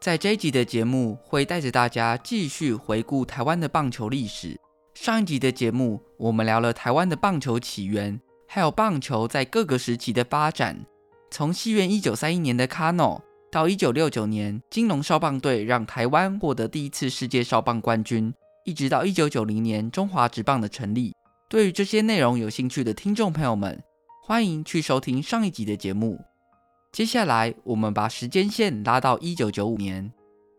在这一集的节目，会带着大家继续回顾台湾的棒球历史。上一集的节目，我们聊了台湾的棒球起源，还有棒球在各个时期的发展。从西元一九三一年的 Cano，到一九六九年金龙少棒队让台湾获得第一次世界少棒冠军，一直到一九九零年中华职棒的成立。对于这些内容有兴趣的听众朋友们，欢迎去收听上一集的节目。接下来，我们把时间线拉到一九九五年。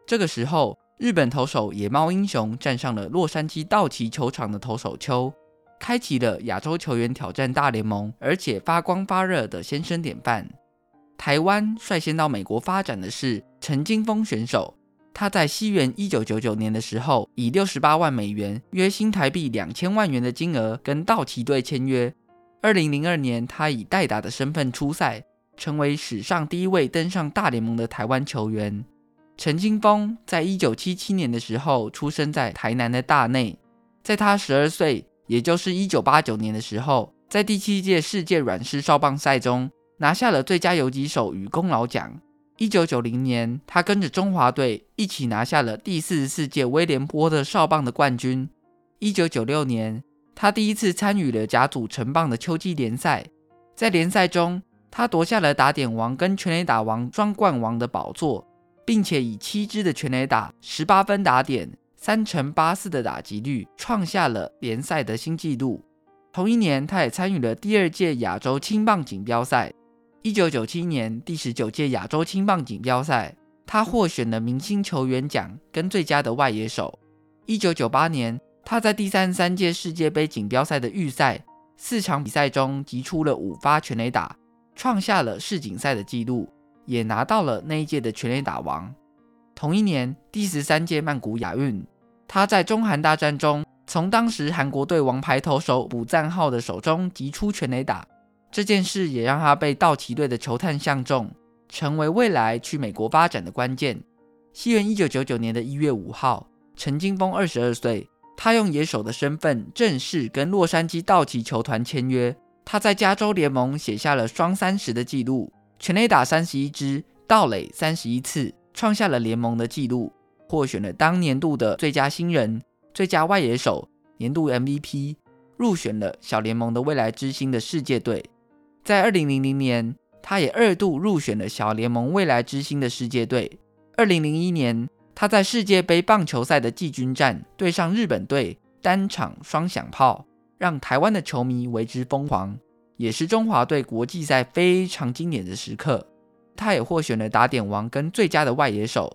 这个时候，日本投手野猫英雄站上了洛杉矶道奇球场的投手丘，开启了亚洲球员挑战大联盟，而且发光发热的先声典范。台湾率先到美国发展的是陈金锋选手，他在西元一九九九年的时候，以六十八万美元（约新台币两千万元）的金额跟道奇队签约。二零零二年，他以代打的身份出赛。成为史上第一位登上大联盟的台湾球员。陈金锋在一九七七年的时候出生在台南的大内，在他十二岁，也就是一九八九年的时候，在第七届世界软式少棒赛中拿下了最佳游击手与功劳奖。一九九零年，他跟着中华队一起拿下了第四十四届威廉波特少棒的冠军。一九九六年，他第一次参与了甲组成棒的秋季联赛，在联赛中。他夺下了打点王跟全垒打王双冠王的宝座，并且以七支的全垒打、十八分打点、三成八四的打击率，创下了联赛的新纪录。同一年，他也参与了第二届亚洲青棒锦标赛。一九九七年第十九届亚洲青棒锦标赛，他获选了明星球员奖跟最佳的外野手。一九九八年，他在第三十三届世界杯锦标赛的预赛四场比赛中击出了五发全垒打。创下了世锦赛的纪录，也拿到了那一届的全垒打王。同一年，第十三届曼谷亚运，他在中韩大战中，从当时韩国队王牌投手朴赞浩的手中击出全垒打。这件事也让他被道奇队的球探相中，成为未来去美国发展的关键。西元一九九九年的一月五号，陈金锋二十二岁，他用野手的身份正式跟洛杉矶道奇球团签约。他在加州联盟写下了双三十的纪录，全垒打三十一支，盗垒三十一次，创下了联盟的纪录，获选了当年度的最佳新人、最佳外野手、年度 MVP，入选了小联盟的未来之星的世界队。在二零零零年，他也二度入选了小联盟未来之星的世界队。二零零一年，他在世界杯棒球赛的季军战对上日本队，单场双响炮。让台湾的球迷为之疯狂，也是中华队国际赛非常经典的时刻。他也获选了打点王跟最佳的外野手。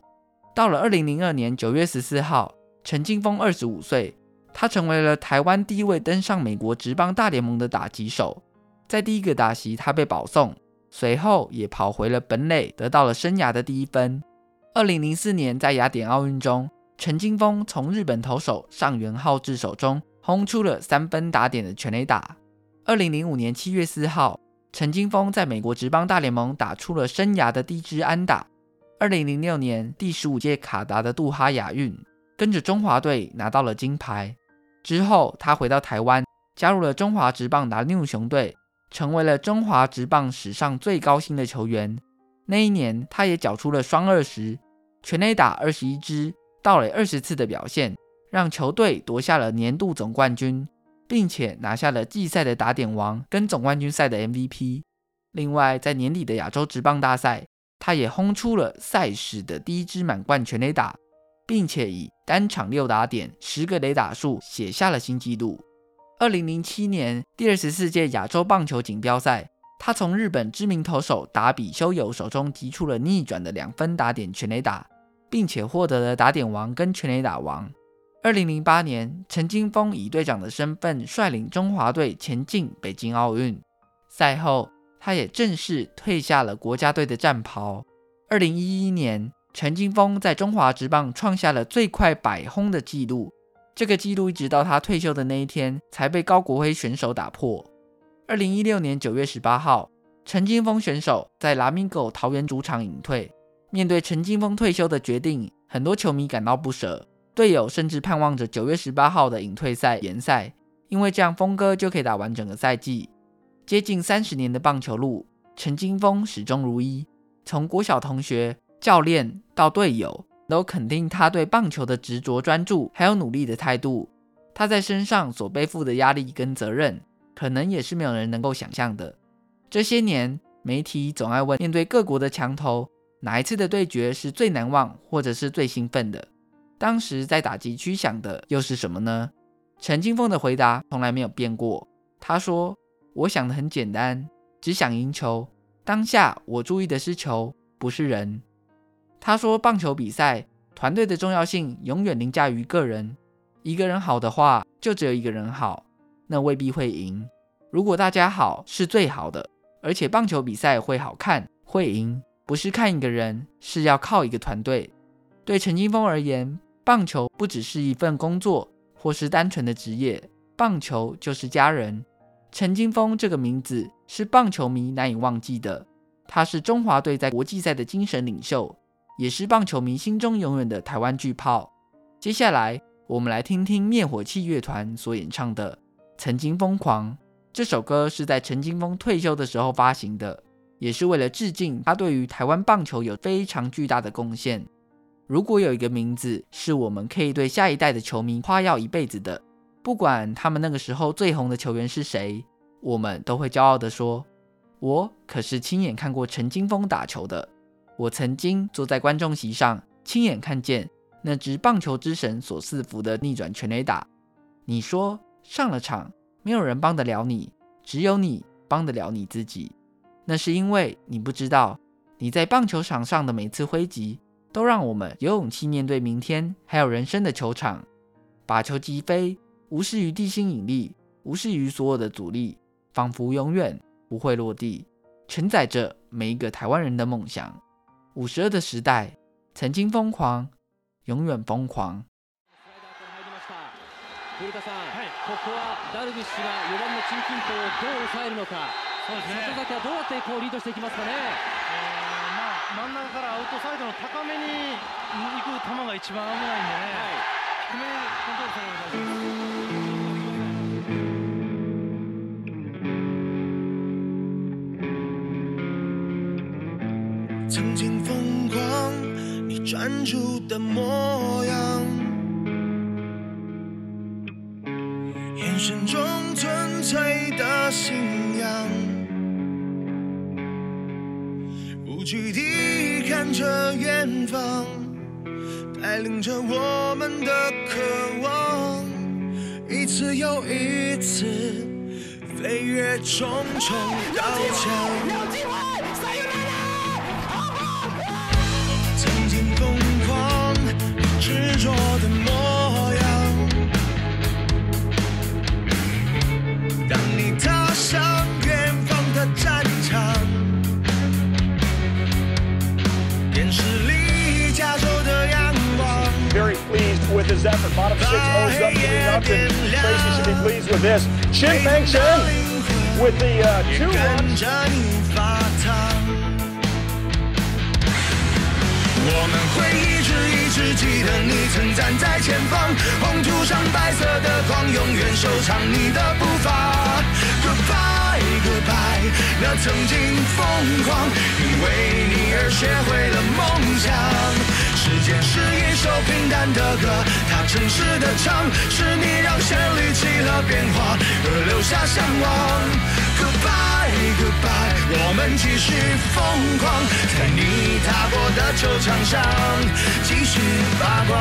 到了二零零二年九月十四号，陈金锋二十五岁，他成为了台湾第一位登上美国职棒大联盟的打击手。在第一个打席，他被保送，随后也跑回了本垒，得到了生涯的第一分。二零零四年在雅典奥运中，陈金锋从日本投手上原浩治手中轰出了三分打点的全垒打。二零零五年七月四号，陈金锋在美国职棒大联盟打出了生涯的第一支安打。二零零六年第十五届卡达的杜哈亚运，跟着中华队拿到了金牌。之后，他回到台湾，加入了中华职棒的蓝鸟熊队，成为了中华职棒史上最高薪的球员。那一年，他也缴出了双二十，全垒打二十一支，盗垒二十次的表现，让球队夺下了年度总冠军。并且拿下了季赛的打点王跟总冠军赛的 MVP。另外，在年底的亚洲职棒大赛，他也轰出了赛史的第一支满贯全垒打，并且以单场六打点、十个垒打数写下了新纪录。二零零七年第二十四届亚洲棒球锦标赛，他从日本知名投手达比修友手中击出了逆转的两分打点全垒打，并且获得了打点王跟全垒打王。二零零八年，陈金锋以队长的身份率领中华队前进北京奥运。赛后，他也正式退下了国家队的战袍。二零一一年，陈金锋在中华职棒创下了最快百轰的纪录，这个纪录一直到他退休的那一天才被高国辉选手打破。二零一六年九月十八号，陈金锋选手在拉米狗桃园主场隐退。面对陈金锋退休的决定，很多球迷感到不舍。队友甚至盼望着九月十八号的隐退赛延赛，因为这样峰哥就可以打完整个赛季。接近三十年的棒球路，陈金峰始终如一，从国小同学、教练到队友，都肯定他对棒球的执着、专注，还有努力的态度。他在身上所背负的压力跟责任，可能也是没有人能够想象的。这些年，媒体总爱问，面对各国的强投，哪一次的对决是最难忘，或者是最兴奋的？当时在打击区想的又是什么呢？陈金凤的回答从来没有变过。他说：“我想的很简单，只想赢球。当下我注意的是球，不是人。”他说：“棒球比赛，团队的重要性永远凌驾于个人。一个人好的话，就只有一个人好，那未必会赢。如果大家好，是最好的。而且棒球比赛会好看，会赢，不是看一个人，是要靠一个团队。对陈金峰而言。”棒球不只是一份工作，或是单纯的职业，棒球就是家人。陈金锋这个名字是棒球迷难以忘记的，他是中华队在国际赛的精神领袖，也是棒球迷心中永远的台湾巨炮。接下来，我们来听听灭火器乐团所演唱的《曾经疯狂》。这首歌是在陈金锋退休的时候发行的，也是为了致敬他对于台湾棒球有非常巨大的贡献。如果有一个名字是我们可以对下一代的球迷夸耀一辈子的，不管他们那个时候最红的球员是谁，我们都会骄傲地说：“我可是亲眼看过陈金锋打球的，我曾经坐在观众席上，亲眼看见那只棒球之神所赐福的逆转全垒打。”你说上了场，没有人帮得了你，只有你帮得了你自己。那是因为你不知道你在棒球场上的每次挥击。都让我们有勇气面对明天，还有人生的球场，把球击飞，无视于地心引力，无视于所有的阻力，仿佛永远不会落地，承载着每一个台湾人的梦想。五十二的时代，曾经疯狂，永远疯狂。真ん中からアウトサイドの高めに行く球が一番危ないんでね、低めコントロールされる大事です。曾经疯狂，你专注的模样，着远方，带领着我们的渴望，一次又一次飞越重重高墙。曾经疯狂。便 with his effort. Bottom six O's up three nothing. Tracy should be pleased with this. Chin Peng Chen with the uh, two 跟 runs. 着你发烫。我们会一直一直记得你曾站在前方，红土上白色的光，永远收藏你的步伐。Goodbye, goodbye，那曾经疯狂，因为你而学会了梦想。时间是一首平淡的歌，它诚实的唱，是你让旋律起了变化，而留下向往。Goodbye, goodbye，我们继续疯狂，在你踏过的球场上继续发光，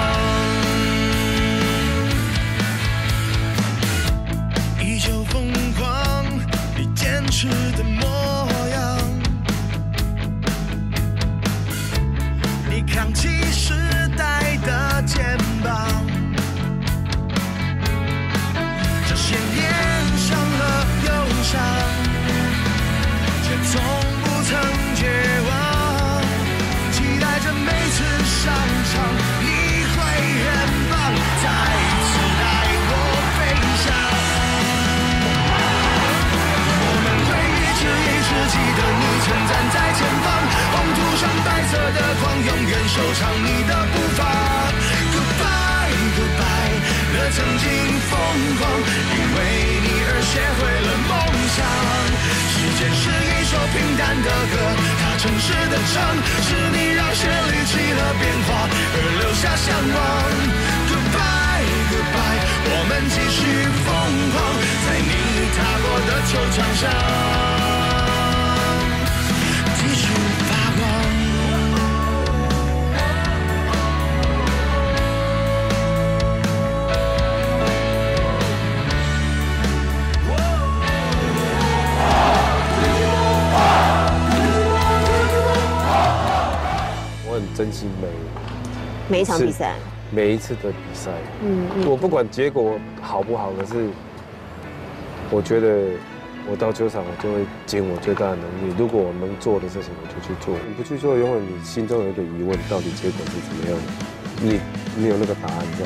的球场上继续发光。我很珍惜每每一场比赛，每一次的比赛。嗯嗯，我不管结果好不好，可是我觉得我到球场，我就会尽我最大的能力。如果我能做的事情，我就去做。你不去做，永远你心中有一个疑问，到底结果是怎么样的？你你有那个答案在。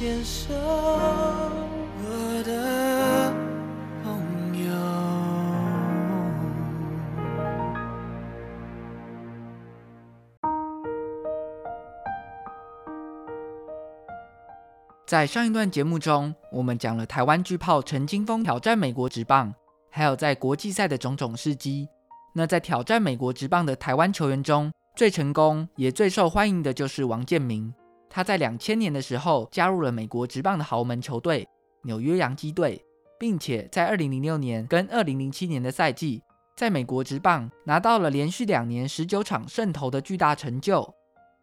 牵手，我的朋友。在上一段节目中，我们讲了台湾巨炮陈金锋挑战美国职棒，还有在国际赛的种种事迹。那在挑战美国职棒的台湾球员中，最成功也最受欢迎的就是王建民。他在两千年的时候加入了美国职棒的豪门球队纽约洋基队，并且在二零零六年跟二零零七年的赛季，在美国职棒拿到了连续两年十九场胜投的巨大成就。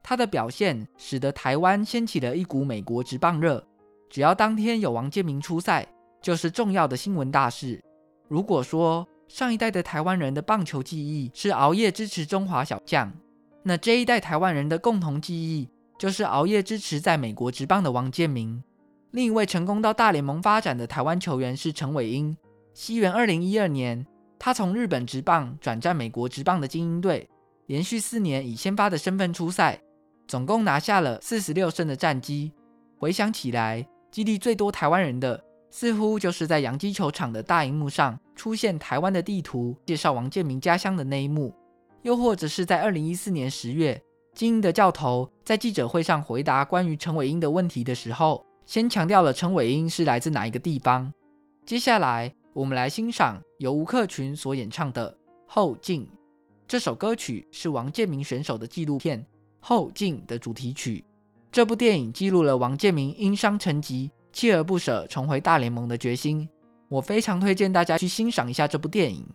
他的表现使得台湾掀起了一股美国职棒热，只要当天有王建民出赛，就是重要的新闻大事。如果说上一代的台湾人的棒球记忆是熬夜支持中华小将，那这一代台湾人的共同记忆就是熬夜支持在美国职棒的王建民。另一位成功到大联盟发展的台湾球员是陈伟英。西元二零一二年，他从日本职棒转战美国职棒的精英队，连续四年以先发的身份出赛。总共拿下了四十六胜的战绩。回想起来，激励最多台湾人的，似乎就是在洋基球场的大荧幕上出现台湾的地图，介绍王建民家乡的那一幕；又或者是在二零一四年十月，金莺的教头在记者会上回答关于陈伟英的问题的时候，先强调了陈伟英是来自哪一个地方。接下来，我们来欣赏由吴克群所演唱的《后劲》这首歌曲，是王建民选手的纪录片。后劲的主题曲，这部电影记录了王建民因伤成疾、锲而不舍重回大联盟的决心。我非常推荐大家去欣赏一下这部电影。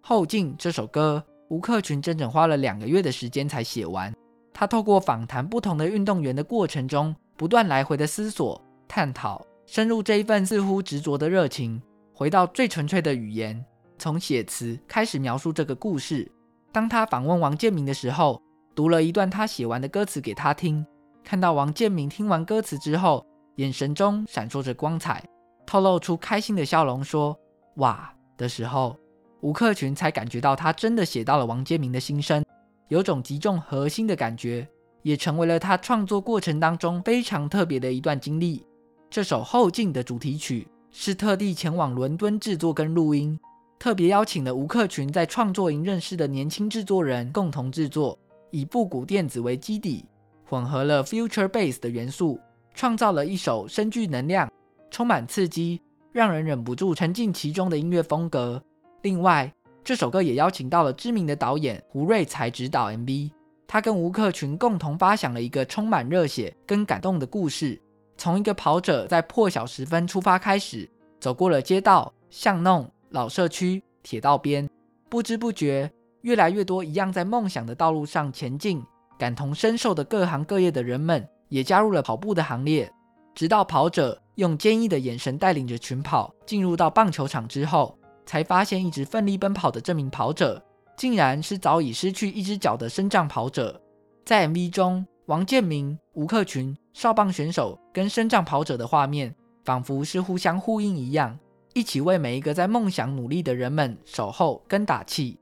后劲这首歌，吴克群整整花了两个月的时间才写完。他透过访谈不同的运动员的过程中，不断来回的思索、探讨，深入这一份似乎执着的热情，回到最纯粹的语言，从写词开始描述这个故事。当他访问王建民的时候，读了一段他写完的歌词给他听，看到王建民听完歌词之后，眼神中闪烁着光彩，透露出开心的笑容，说：“哇”的时候，吴克群才感觉到他真的写到了王建民的心声，有种击中核心的感觉，也成为了他创作过程当中非常特别的一段经历。这首《后劲》的主题曲是特地前往伦敦制作跟录音，特别邀请了吴克群在创作营认识的年轻制作人共同制作。以布谷电子为基底，混合了 future bass 的元素，创造了一首深具能量、充满刺激、让人忍不住沉浸其中的音乐风格。另外，这首歌也邀请到了知名的导演胡瑞才执导 MV，他跟吴克群共同发想了一个充满热血跟感动的故事，从一个跑者在破晓时分出发开始，走过了街道、巷弄、老社区、铁道边，不知不觉。越来越多一样在梦想的道路上前进、感同身受的各行各业的人们也加入了跑步的行列。直到跑者用坚毅的眼神带领着群跑进入到棒球场之后，才发现一直奋力奔跑的这名跑者，竟然是早已失去一只脚的身障跑者。在 MV 中，王建民、吴克群、少棒选手跟身障跑者的画面，仿佛是互相呼应一样，一起为每一个在梦想努力的人们守候跟打气。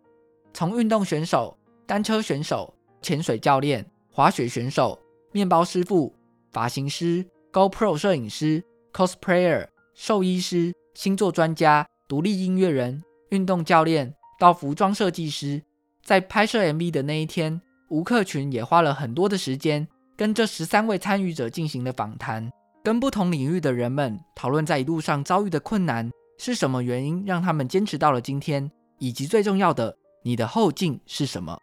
从运动选手、单车选手、潜水教练、滑雪选手、面包师傅、发型师、GoPro 摄影师、Cosplayer、兽医师、星座专家、独立音乐人、运动教练到服装设计师，在拍摄 MV 的那一天，吴克群也花了很多的时间跟这十三位参与者进行了访谈，跟不同领域的人们讨论在一路上遭遇的困难是什么原因让他们坚持到了今天，以及最重要的。你的后劲是什么？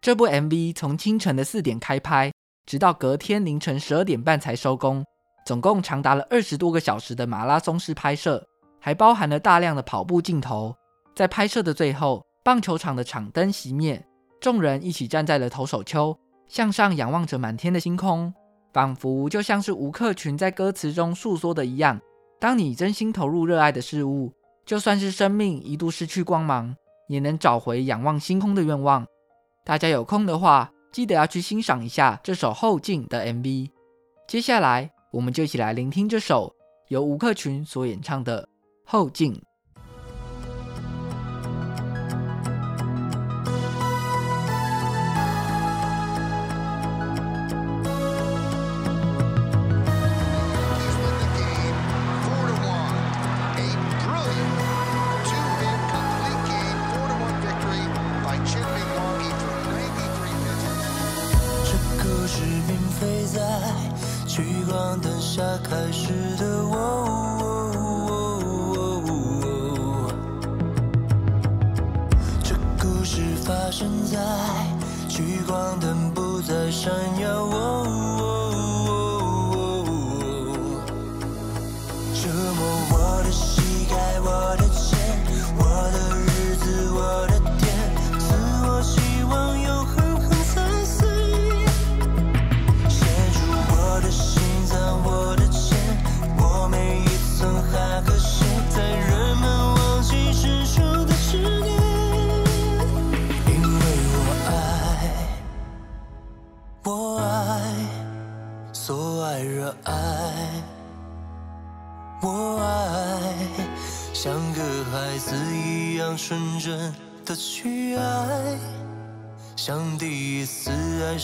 这部 MV 从清晨的四点开拍，直到隔天凌晨十二点半才收工，总共长达了二十多个小时的马拉松式拍摄，还包含了大量的跑步镜头。在拍摄的最后，棒球场的场灯熄灭，众人一起站在了投手丘，向上仰望着满天的星空，仿佛就像是吴克群在歌词中诉说的一样：当你真心投入热爱的事物，就算是生命一度失去光芒。也能找回仰望星空的愿望。大家有空的话，记得要去欣赏一下这首《后劲》的 MV。接下来，我们就一起来聆听这首由吴克群所演唱的《后劲这并非在聚光灯下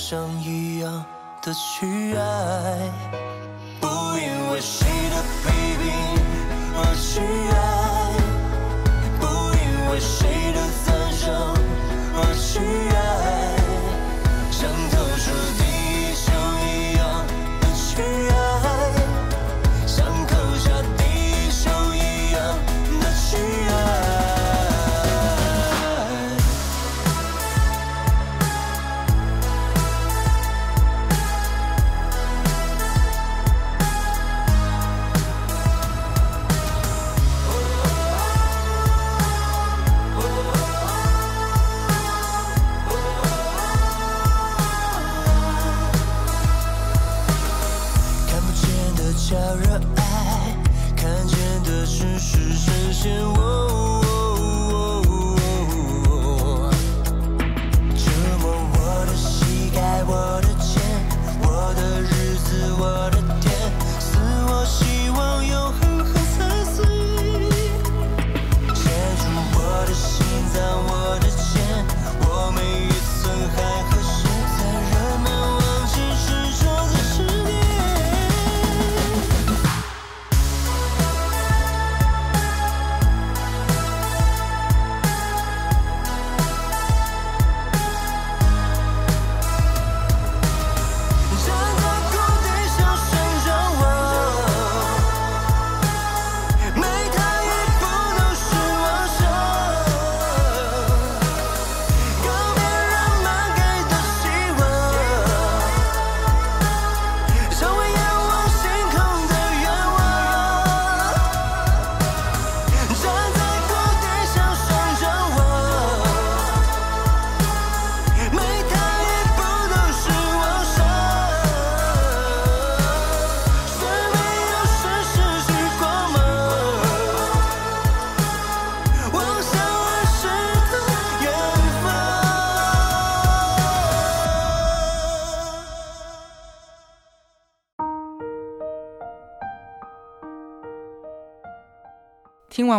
像一样的去爱，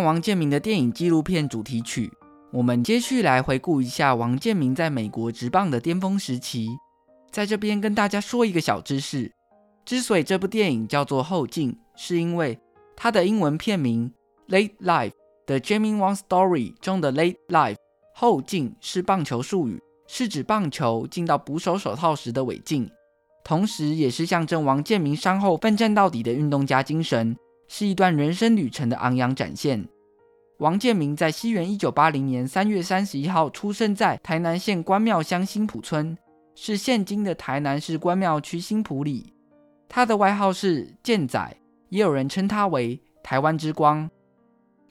王建民的电影纪录片主题曲，我们接续来回顾一下王建民在美国职棒的巅峰时期。在这边跟大家说一个小知识：之所以这部电影叫做《后劲》，是因为它的英文片名《latelife the jamming one Story》中的 “Late Life” 后劲是棒球术语，是指棒球进到捕手手套时的尾劲，同时也是象征王建民伤后奋战到底的运动家精神。是一段人生旅程的昂扬展现。王建民在西元一九八零年三月三十一号出生在台南县关庙乡新埔村，是现今的台南市关庙区新埔里。他的外号是建仔，也有人称他为台湾之光。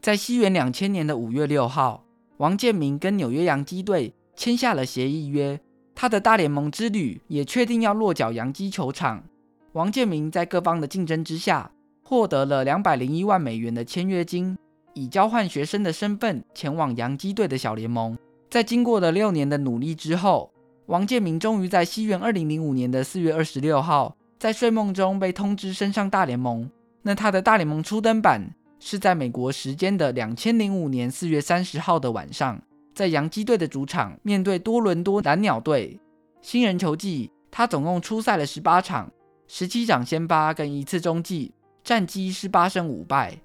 在西元两千年的五月六号，王建民跟纽约洋基队签下了协议约，他的大联盟之旅也确定要落脚洋基球场。王建民在各方的竞争之下，获得了两百零一万美元的签约金，以交换学生的身份前往洋基队的小联盟。在经过了六年的努力之后，王建民终于在西元二零零五年的四月二十六号，在睡梦中被通知升上大联盟。那他的大联盟初登板是在美国时间的两千零五年四月三十号的晚上，在洋基队的主场面对多伦多蓝鸟队。新人球季，他总共出赛了十八场，十七场先发跟一次中继。战绩是八胜五败，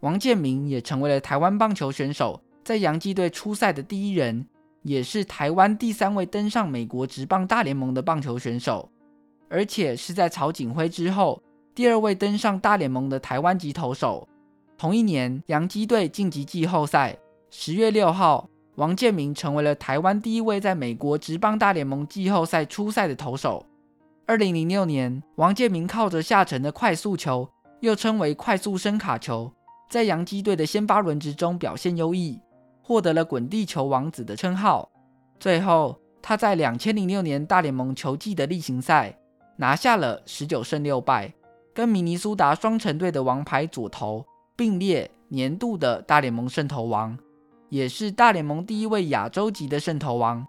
王建民也成为了台湾棒球选手在洋基队出赛的第一人，也是台湾第三位登上美国职棒大联盟的棒球选手，而且是在曹锦辉之后第二位登上大联盟的台湾籍投手。同一年，洋基队晋级季后赛。十月六号，王建民成为了台湾第一位在美国职棒大联盟季后赛出赛的投手。二零零六年，王建民靠着下沉的快速球，又称为快速伸卡球，在洋基队的先发轮值中表现优异，获得了“滚地球王子”的称号。最后，他在两千零六年大联盟球季的例行赛拿下了十九胜六败，跟明尼苏达双城队的王牌左投并列年度的大联盟胜投王。也是大联盟第一位亚洲籍的胜投王，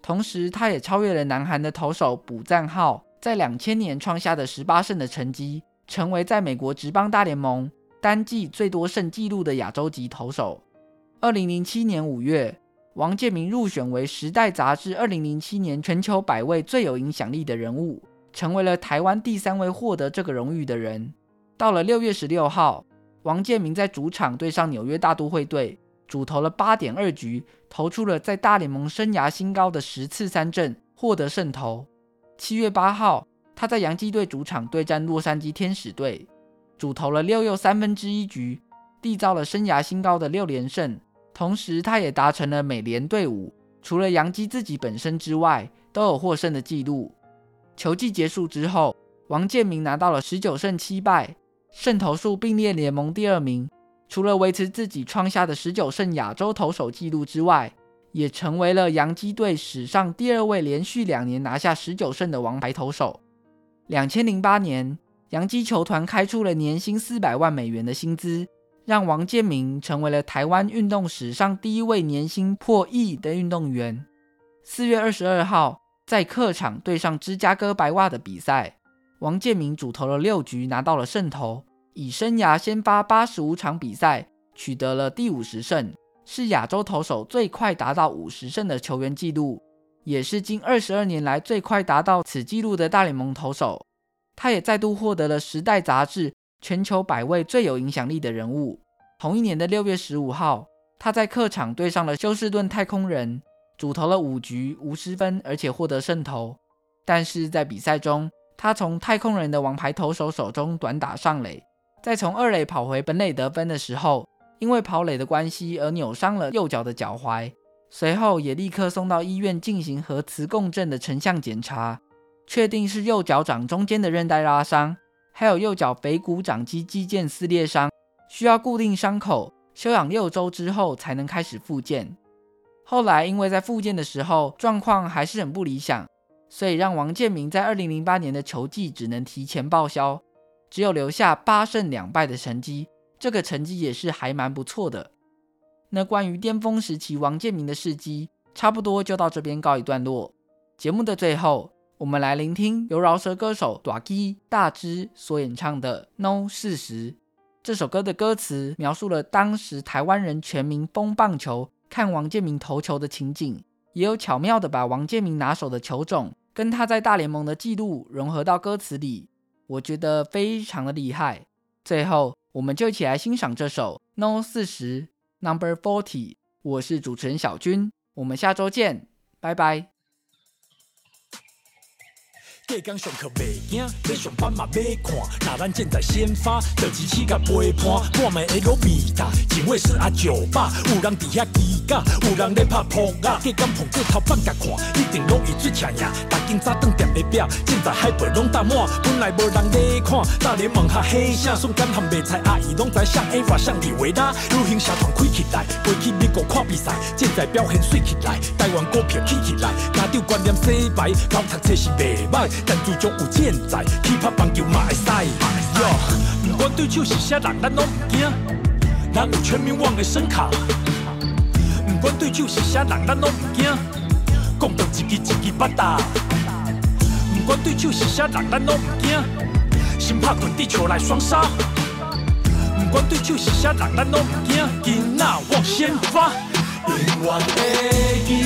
同时他也超越了南韩的投手卜赞浩在两千年创下的十八胜的成绩，成为在美国职棒大联盟单季最多胜纪录的亚洲籍投手。二零零七年五月，王建民入选为《时代》杂志二零零七年全球百位最有影响力的人物，成为了台湾第三位获得这个荣誉的人。到了六月十六号，王建民在主场对上纽约大都会队。主投了八点二局，投出了在大联盟生涯新高的十次三振，获得胜投。七月八号，他在洋基队主场对战洛杉矶天使队，主投了六又三分之一局，缔造了生涯新高的六连胜。同时，他也达成了美联队伍除了洋基自己本身之外都有获胜的记录。球季结束之后，王建民拿到了十九胜七败，胜投数并列联盟第二名。除了维持自己创下的十九胜亚洲投手纪录之外，也成为了洋基队史上第二位连续两年拿下十九胜的王牌投手。两千零八年，洋基球团开出了年薪四百万美元的薪资，让王建民成为了台湾运动史上第一位年薪破亿的运动员。四月二十二号，在客场对上芝加哥白袜的比赛，王建民主投了六局，拿到了胜投。以生涯先发八十五场比赛，取得了第五十胜，是亚洲投手最快达到五十胜的球员纪录，也是近二十二年来最快达到此纪录的大联盟投手。他也再度获得了《时代》杂志全球百位最有影响力的人物。同一年的六月十五号，他在客场对上了休斯顿太空人，主投了五局无失分，而且获得胜投。但是在比赛中，他从太空人的王牌投手手中短打上垒。在从二垒跑回本垒得分的时候，因为跑垒的关系而扭伤了右脚的脚踝，随后也立刻送到医院进行核磁共振的成像检查，确定是右脚掌中间的韧带拉伤，还有右脚腓骨掌肌肌腱撕裂伤，需要固定伤口休养六周之后才能开始复健。后来因为在复健的时候状况还是很不理想，所以让王建民在二零零八年的球季只能提前报销。只有留下八胜两败的成绩，这个成绩也是还蛮不错的。那关于巅峰时期王建民的事迹，差不多就到这边告一段落。节目的最后，我们来聆听由饶舌歌手大支大支所演唱的《No 四十》。这首歌的歌词描述了当时台湾人全民疯棒球、看王建民投球的情景，也有巧妙地把王建民拿手的球种跟他在大联盟的记录融合到歌词里。我觉得非常的厉害。最后，我们就一起来欣赏这首《No 四十 Number Forty》。我是主持人小军，我们下周见，拜拜。隔天上课袂惊，要上班嘛要看。那咱现在先发，就一起甲陪伴。半暝下搁味道，警卫室啊酒吧，有人伫遐骑甲，有人咧拍扑克。隔天碰过头放甲看，一定拢会最抢呀。逐间早顿店的表，现在海报拢搭满，本来无人咧看。大联盟下黑啥，瞬间含卖菜阿姨拢知像 A 化像李维拉。旅行社团开起来，飞去美国看比赛，现在表现水起来，台湾股票起起来，家长观念洗白，老读册是袂歹。但最终有健在，去拍棒球嘛会使。哟，不管对手是啥人，咱拢唔惊。咱有全民网的声卡，不管对手是啥人，咱拢唔惊。讲到一支一支巴达，不管对手是啥人，咱拢唔惊。先拍滚地球来双杀，不管对手是啥人，咱拢唔惊。今仔我先发，永远的记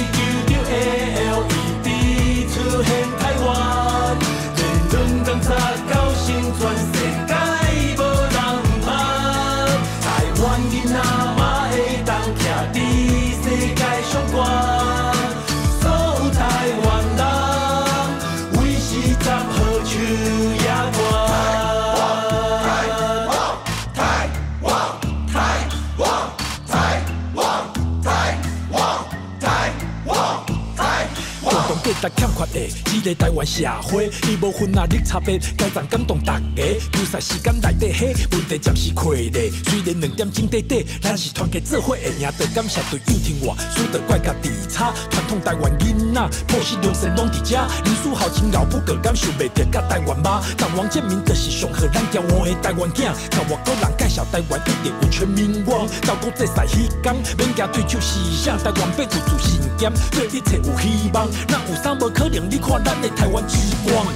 这个台湾社会，伊无分哪绿差别，该怎感动大家？比赛时间内底嘿，问题暂时亏咧。虽然两点钟底底，咱是团结做伙会赢，得感谢队友听话，输得怪家己差。传统台湾囡仔，破死龙神拢伫遮，历史豪情老不可感受袂着甲台湾妈。但王建民就是上好咱骄傲的台湾囝，甲外国人台湾一定有全民望。到国际赛迄天，免惊对手思想，台湾变自信念，对一切有希望。那有啥无可能？你看咱的台湾之光，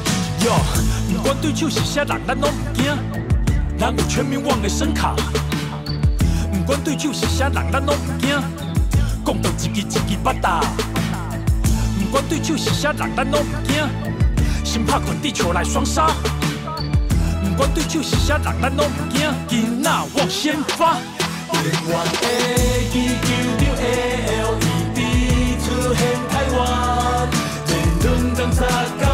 哟，不管对手是啥人，咱拢唔惊，咱有全民望的声卡。不管对手是啥人，咱拢唔惊，讲到一支一支巴达。不管对手是啥人，咱拢唔惊，心拍滚地球来双杀。我对手是啥人，咱拢唔惊。囡仔我先发，台湾的足球场 LED 出现台湾，电动灯塔。